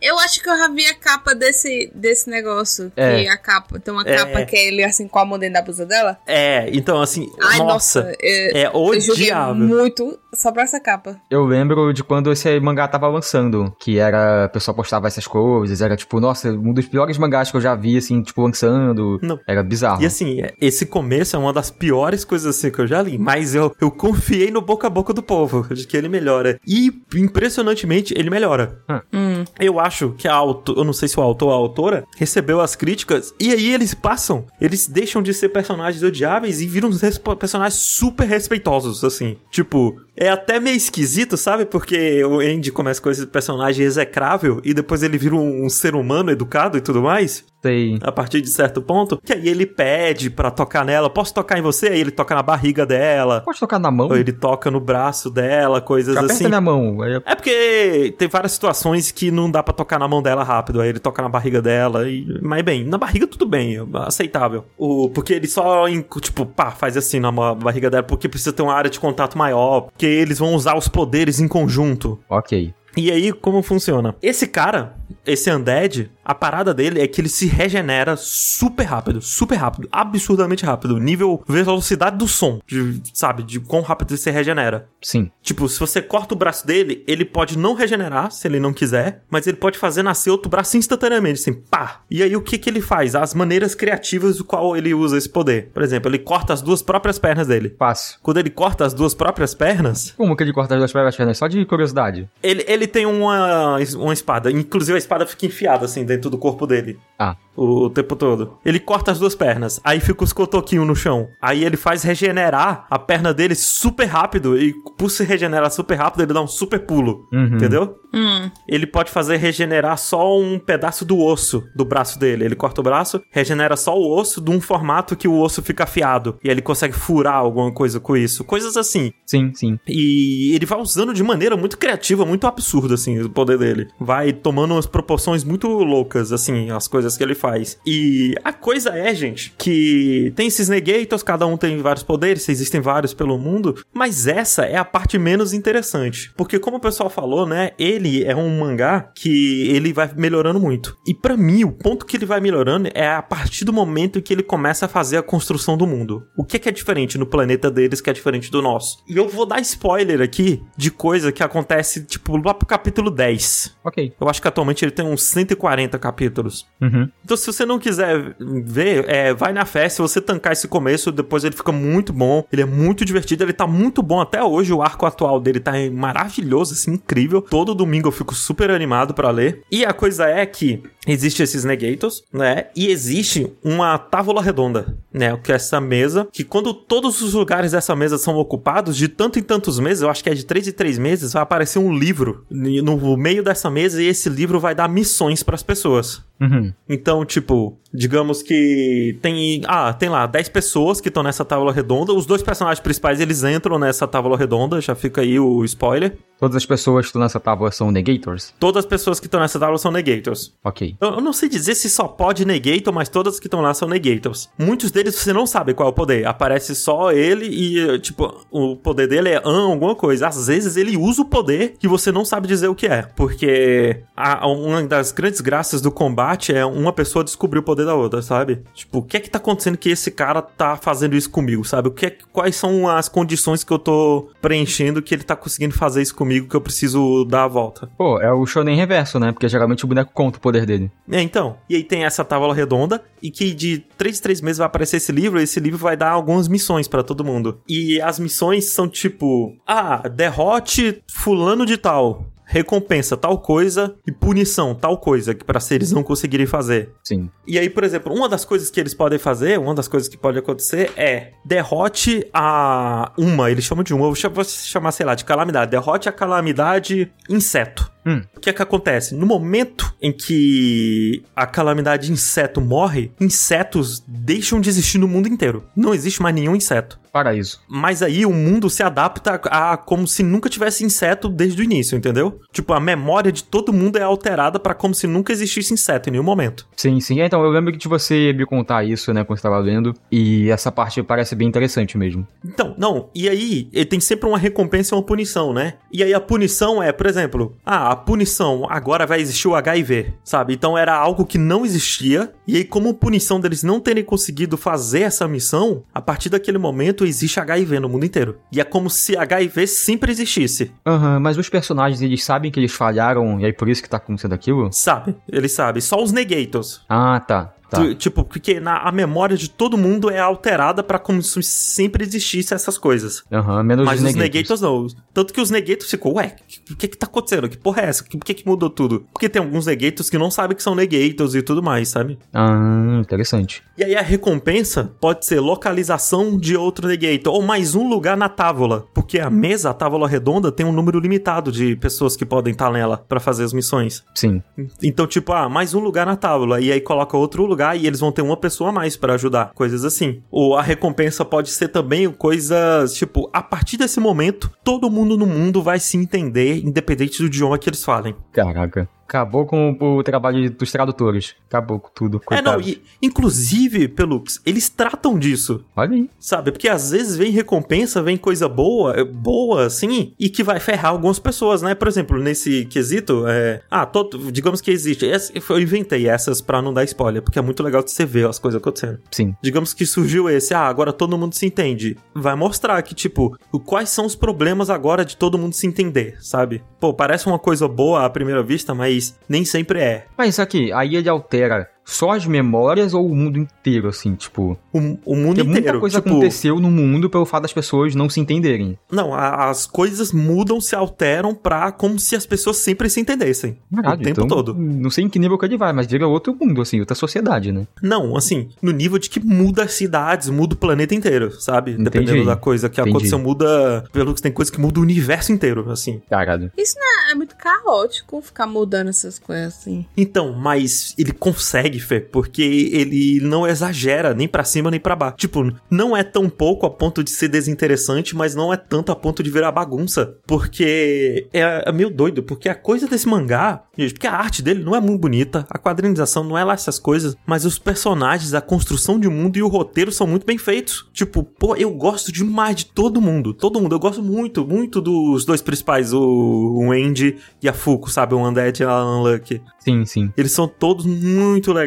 Eu acho que eu já vi a capa desse, desse negócio. É. Que a capa. Tem uma É. capa que é ele assim com a mão dentro da blusa dela. É, então assim, Ai, nossa, nossa. é, é eu joguei odiável. muito só pra essa capa. Eu lembro de quando esse mangá tava lançando, que era, o pessoal postava essas coisas, era tipo, nossa, um dos piores mangás que eu já vi, assim, tipo, lançando. Não. Era bizarro. E assim, é- esse começo é uma das piores coisas assim que eu já li, mas eu, eu confiei no boca a boca do povo, de que ele melhora. E, impressionantemente, ele melhora. Hum. Eu acho que a autor, eu não sei se o autor ou a autora, recebeu as críticas e aí eles passam, eles deixam de ser personagens odiáveis e viram personagens super respeitosos, assim. Tipo, é até meio esquisito, sabe? Porque o Andy começa com esse personagem execrável e depois ele vira um, um ser humano educado e tudo mais Sei. a partir de certo ponto, que aí ele pede pra tocar nela, posso tocar em você? Aí ele toca na barriga dela, Pode tocar na mão? ou ele toca no braço dela, coisas Aperta assim. minha mão. Eu- É porque tem várias situações que não dá pra tocar na mão dela rápido, aí ele toca na barriga dela e mas bem, na barriga tudo bem, aceitável. O porque ele só em- tipo, pá, faz assim na barriga dela porque precisa ter uma área de contato maior, porque eles vão usar os poderes em conjunto. Ok. E aí, como funciona? Esse cara, esse Undead, a parada dele é que ele se regenera super rápido, super rápido, absurdamente rápido. Nível velocidade do som, de, sabe? De quão rápido ele se regenera. Sim. Tipo, se você corta o braço dele, ele pode não regenerar, se ele não quiser, mas ele pode fazer nascer outro braço instantaneamente, assim, pá. E aí o que que ele faz? As maneiras criativas do qual ele usa esse poder. Por exemplo, ele corta as duas próprias pernas dele. Fácil. Quando ele corta as duas próprias pernas, Como que ele corta as duas próprias pernas? Só de curiosidade. ele, ele tem uma, uma espada. Inclusive a espada fica enfiada assim dentro do corpo dele. Ah. O, o tempo todo. Ele corta as duas pernas. Aí fica os cotoquinhos no chão. Aí ele faz regenerar a perna dele super rápido. E por se regenerar super rápido, ele dá um super pulo. Uhum. Entendeu? Hum. Ele pode fazer regenerar só um pedaço do osso do braço dele. Ele corta o braço, regenera só o osso de um formato que o osso fica afiado. E aí ele consegue furar alguma coisa com isso. Coisas assim. Sim, sim. E ele vai usando de maneira muito criativa, muito absurda, assim, o poder dele. Vai tomando umas proporções muito loucas, assim, as coisas que ele faz. E a coisa é, gente, que tem esses negators, cada um tem vários poderes, existem vários pelo mundo, mas essa é a parte menos interessante. Porque, como o pessoal falou, né, ele é um mangá que ele vai melhorando muito. E pra mim, o ponto que ele vai melhorando é a partir do momento em que ele começa a fazer a construção do mundo. O que é, que é diferente no planeta deles que é diferente do nosso? E eu vou dar spoiler aqui de coisa que acontece, tipo, lá pro capítulo 10. Ok. Eu acho que atualmente ele tem uns 140 capítulos. Uhum. Então, Então, se você não quiser ver, é, vai na fé. Se você tancar esse começo, depois ele fica muito bom. Ele é muito divertido. Ele tá muito bom até hoje. O arco atual dele tá maravilhoso, assim, incrível. Todo domingo eu fico super animado pra ler. E a coisa é que existe esses negators, né? E existe uma tábua redonda, né? Que é essa mesa, que quando todos os lugares dessa mesa são ocupados, de tanto em tantos meses, eu acho que é de três em três meses, vai aparecer um livro no meio dessa mesa e esse livro vai dar missões pras pessoas. Uhum. Então, tipo, digamos que tem, ah, tem lá 10 pessoas que estão nessa tábua redonda, os dois personagens principais eles entram nessa tábua redonda, já fica aí o spoiler. Todas as pessoas que estão nessa tábua são negators? Todas as pessoas que estão nessa tábua são negators. Ok. Eu, eu não sei dizer se só pode negator, mas todas que estão lá são negators. Muitos deles você não sabe qual é o poder. Aparece só ele e, tipo, o poder dele é an, alguma coisa. Às vezes ele usa o poder que você não sabe dizer o que é. Porque a- uma das grandes graças do combate é uma pessoa descobrir o poder da outra, sabe? Tipo, o que é que tá acontecendo que esse cara tá fazendo isso comigo, sabe? O que é, quais são as condições que eu tô preenchendo que ele tá conseguindo fazer isso comigo que eu preciso dar a volta? Pô, é o shonen reverso, né? Porque geralmente o boneco conta o poder dele. É, então. E aí tem essa tábua redonda e que de três em três meses vai aparecer esse livro e esse livro vai dar algumas missões pra todo mundo. E as missões são tipo: ah, derrote fulano de tal. Recompensa tal coisa e punição tal coisa que para eles não conseguirem fazer. Sim. E aí, por exemplo, uma das coisas que eles podem fazer, uma das coisas que pode acontecer é derrote a uma, eles chamam de uma, eu vou chamar, sei lá, de calamidade. Derrote a calamidade inseto. Hum. O que é que acontece? No momento em que a calamidade inseto morre, insetos deixam de existir no mundo inteiro. Não existe mais nenhum inseto. Paraíso. Mas aí o mundo se adapta a, a como se nunca tivesse inseto desde o início, entendeu? Tipo, a memória de todo mundo é alterada pra como se nunca existisse inseto em nenhum momento. Sim, sim. É, Então, eu lembro de você me contar isso, né, quando você tava lendo. E essa parte parece bem interessante mesmo. Então, não, e aí tem sempre uma recompensa e uma punição, né? E aí a punição é, por exemplo, ah, a punição agora vai existir o HIV, sabe? Então era algo que não existia, e aí como punição deles não terem conseguido fazer essa missão, a partir daquele momento existe HIV no mundo inteiro. E é como se HIV sempre existisse, Aham, mas os personagens, eles sabem que eles falharam e aí por isso que tá acontecendo aquilo? sabe? Eles sabem, só os negators. Ah, tá. Tá. Tu- Tipo, porque na, a memória de todo mundo é alterada pra como se sempre existisse essas coisas. Aham, menos Mas os negators. negators não. Tanto que os negators ficou, ué, o que que tá acontecendo? Que porra é essa? Por que que mudou tudo? Porque tem alguns negators que não sabem que são negators e tudo mais, sabe? Ah, interessante. E aí a recompensa pode ser localização de outro negator, ou mais um lugar na tábua. Porque a mesa, a tábua redonda, tem um número limitado de pessoas que podem estar nela pra fazer as missões. Sim. Então, tipo, ah, mais um lugar na tábua. E aí coloca outro lugar e eles vão ter uma pessoa a mais pra ajudar. Coisas assim. Ou a recompensa pode ser também coisas, tipo, a partir desse momento, todo mundo no mundo vai se entender, independente do idioma que eles falem. Caraca. Acabou com o, trabalho dos tradutores. Acabou com tudo. É, não, e inclusive, Pelux, eles tratam disso. Olha aí. Sabe? Porque às vezes vem recompensa, vem coisa boa, é, boa, assim, e que vai ferrar algumas pessoas, né? Por exemplo, nesse quesito, é. Ah, todo, digamos que existe. essa- Eu inventei essas pra não dar spoiler, porque é muito legal de você ver as coisas acontecendo. Sim. Digamos que surgiu esse, ah, agora todo mundo se entende. Vai mostrar que, tipo, quais são os problemas agora de todo mundo se entender, sabe? Pô, parece uma coisa boa à primeira vista, mas nem sempre é. Mas aqui, aí ele altera só as memórias ou o mundo inteiro, assim, tipo. O, o mundo inteiro. muita coisa tipo, aconteceu no mundo pelo fato das pessoas não se entenderem. Não, a- as coisas mudam, se alteram pra como se as pessoas sempre se entendessem. Caralho, o tempo então, todo. Não sei em que nível que ele vai, mas vira outro mundo, assim, outra sociedade, né? Não, assim, no nível de que muda as cidades, muda o planeta inteiro, sabe? Dependendo da coisa que Entendi. aconteceu, muda. Pelo que tem coisa que muda o universo inteiro, assim. Caralho. Isso não é, é muito caótico ficar mudando essas coisas assim. Então, mas ele consegue, Fê, porque ele não exagera nem pra cima nem pra baixo. Tipo, não é tão pouco a ponto de ser desinteressante, mas não é tanto a ponto de virar bagunça. Porque é, é meio doido, porque a coisa desse mangá, porque a arte dele não é muito bonita, a quadrinização não é lá essas coisas, mas os personagens, a construção de mundo e o roteiro são muito bem feitos. Tipo, pô, eu gosto demais de todo mundo, todo mundo. Eu gosto muito, muito dos dois principais, o, o Andy e a Fuko, sabe? O Undead e a Alan Luck. Sim, sim. Eles são todos muito legais.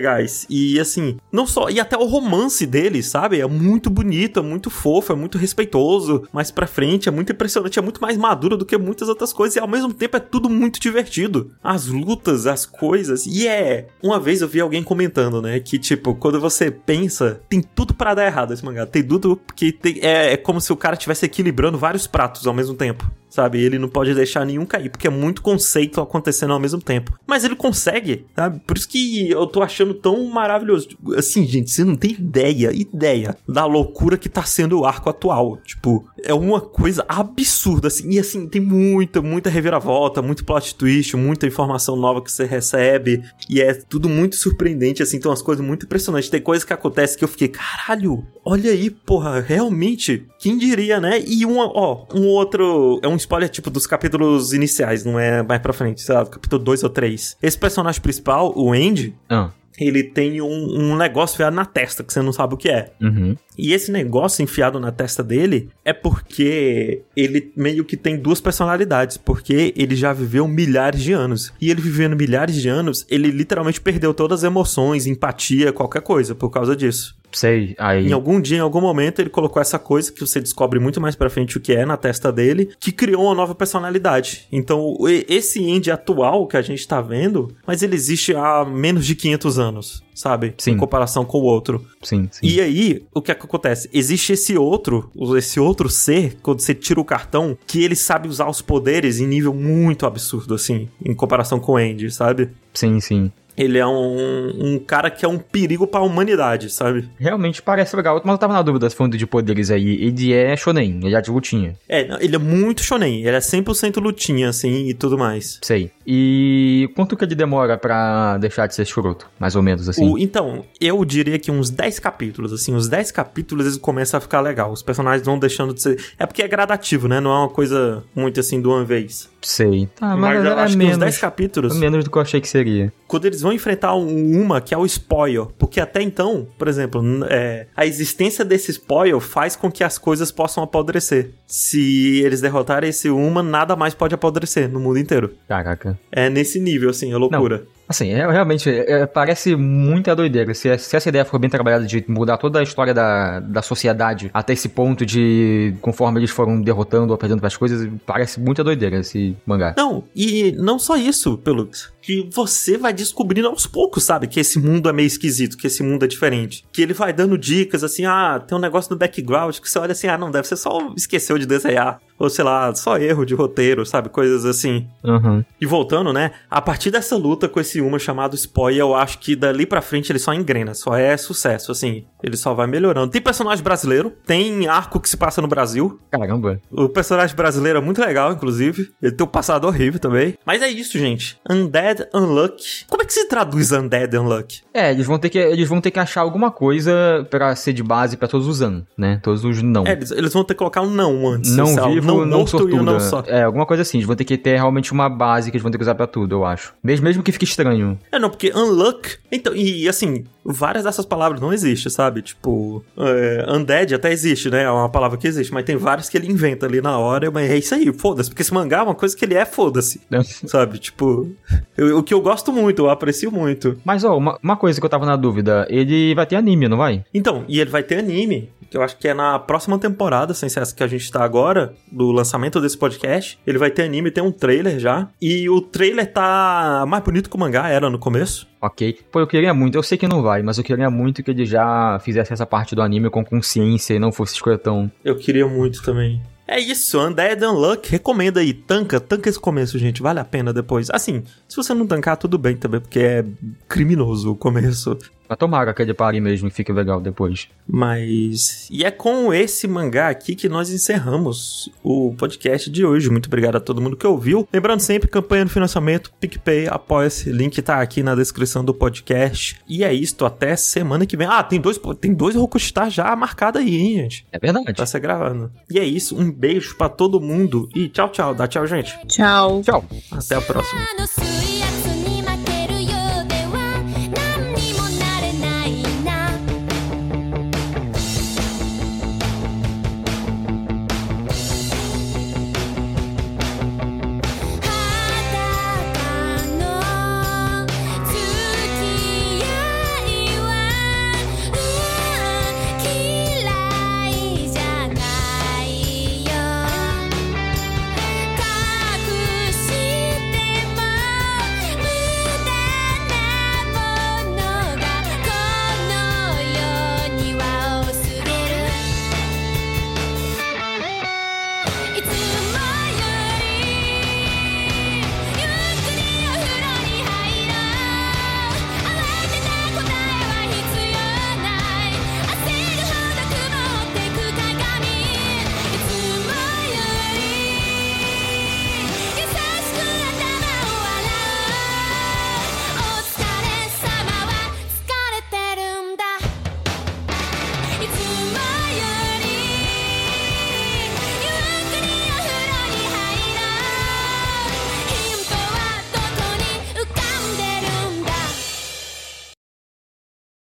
E assim, não só. E até o romance dele, sabe? É muito bonito, é muito fofo, é muito respeitoso. Mais pra frente, é muito impressionante, é muito mais maduro do que muitas outras coisas. E ao mesmo tempo é tudo muito divertido. As lutas, as coisas. E é. Uma vez eu vi alguém comentando, né? Que tipo, quando você pensa, tem tudo para dar errado esse mangá. Tem tudo porque tem, é, é como se o cara estivesse equilibrando vários pratos ao mesmo tempo sabe? Ele não pode deixar nenhum cair, porque é muito conceito acontecendo ao mesmo tempo. Mas ele consegue, sabe? Por isso que eu tô achando tão maravilhoso. Assim, gente, você não tem ideia, ideia da loucura que tá sendo o arco atual. Tipo, é uma coisa absurda, assim. E assim, tem muita, muita reviravolta, muito plot twist, muita informação nova que você recebe. E é tudo muito surpreendente, assim. Tem umas coisas muito impressionantes. Tem coisas que acontecem que eu fiquei, caralho, olha aí, porra, realmente, quem diria, né? E uma, ó, um outro. É um spoiler, tipo, dos capítulos iniciais, não é mais pra frente, sei lá, capítulo 2 ou 3. Esse personagem principal, o Andy, Ah. Ele tem um, um negócio enfiado na testa, que você não sabe o que é. Uhum. E esse negócio enfiado na testa dele é porque ele meio que tem duas personalidades, porque ele já viveu milhares de anos. E ele vivendo milhares de anos, ele literalmente perdeu todas as emoções, empatia, qualquer coisa por causa disso. Sei. Aí. Em algum dia, em algum momento, ele colocou essa coisa que você descobre muito mais pra frente o que é na testa dele, que criou uma nova personalidade. Então, esse indie atual que a gente tá vendo, mas ele existe há menos de 500 anos, sabe? Sim. Em comparação com o outro. Sim, sim. E aí, o que é que acontece? Existe esse outro, esse outro ser, quando você tira o cartão, que ele sabe usar os poderes em nível muito absurdo, assim, em comparação com o Andy, sabe? Sim, sim. Ele é um, um cara que é um perigo pra humanidade, sabe? Realmente parece legal. Mas eu tava na dúvida se falando de poderes aí. Ele é shonen, ele é de lutinha. É, ele é muito shonen, ele é 100% lutinha, assim, e tudo mais. Sei. E quanto que ele demora pra deixar de ser escroto? Mais ou menos assim. O- então, eu diria que uns 10 capítulos, assim, uns 10 capítulos eles começam a ficar legal. Os personagens vão deixando de ser. É porque é gradativo, né? Não é uma coisa muito assim de uma vez. Sei. Tá, mas, Mas eu é acho que uns menos, 10 capítulos. é menos do que eu achei que seria. quando eles vão enfrentar um, uma que é o spoil, porque até então, por exemplo, é, a existência desse spoil faz com que as coisas possam apodrecer. Se eles derrotarem esse uma, nada mais pode apodrecer no mundo inteiro. Caraca. É nesse nível, assim, é loucura. Assim, é, realmente, é, parece muita doideira. Se, se essa ideia for bem trabalhada de mudar toda a história da, da sociedade até esse ponto de, conforme eles foram derrotando ou perdendo as coisas, parece muita doideira esse mangá. Não, e não só isso, Pelux. Que você vai descobrindo aos poucos, sabe? Que esse mundo é meio esquisito, que esse mundo é diferente. Que ele vai dando dicas assim, ah, tem um negócio no background que você olha assim, ah, não, deve ser só esqueceu de desenhar. Ou sei lá, só erro de roteiro, sabe? Coisas assim. Uhum. E voltando, né? A partir dessa luta com esse uma chamado Spoiler, eu acho que dali pra frente ele só engrena, só é sucesso, assim. Ele só vai melhorando. Tem personagem brasileiro, tem arco que se passa no Brasil. Caramba. O personagem brasileiro é muito legal, inclusive. Ele tem um passado horrível também. Mas é isso, gente. Undead Unluck. Como é que se traduz Undead Unluck? É, eles vão ter que, eles vão ter que achar alguma coisa pra ser de base pra todos os an, né? Todos os não. É, eles, eles vão ter que colocar um não antes. não um vivo, não, não, sortuda. não só. É, alguma coisa assim. Eles vão ter que ter realmente uma base que eles vão ter que usar pra tudo, eu acho. Mesmo, mesmo que fique estranho. É, não, porque unluck. Então, e assim, várias dessas palavras não existem, sabe? Tipo, é, undead até existe, né? É uma palavra que existe, mas tem várias que ele inventa ali na hora, mas é isso aí, foda-se. Porque esse mangá é uma coisa que ele é, foda-se. Sabe? Tipo, eu- o que eu gosto muito, eu aprecio muito. Mas, ó, uma, uma coisa que eu tava na dúvida. Ele vai ter anime, não vai? Então, e ele vai ter anime, que eu acho que é na próxima temporada, sem ser essa que a gente tá agora, do lançamento desse podcast. Ele vai ter anime, tem um trailer já. E o trailer tá mais bonito que o mangá era no começo. Ok. Pô, eu queria muito. Eu sei que não vai, mas eu queria muito que ele já fizesse essa parte do anime com consciência e não fosse escrotão. Eu queria muito também. É isso, Undead Unluck, recomenda aí, tanca, tanca esse começo, gente, vale a pena depois. Assim, se você não tancar, tudo bem também, porque é criminoso o começo. Mas tomara que ele pare mesmo e fique legal depois. Mas. E é com esse mangá aqui que nós encerramos o podcast de hoje. Muito obrigado a todo mundo que ouviu. Lembrando sempre, campanha de financiamento, PicPay, apoia-se. Link tá aqui na descrição do podcast. E é isso, até semana que vem. Ah, tem dois, tem dois Rokustar já marcado aí, hein, gente? É verdade. Tá se gravando. E é isso, um beijo pra todo mundo. E tchau, tchau. Dá tchau, gente. Tchau. Tchau. Até a próxima.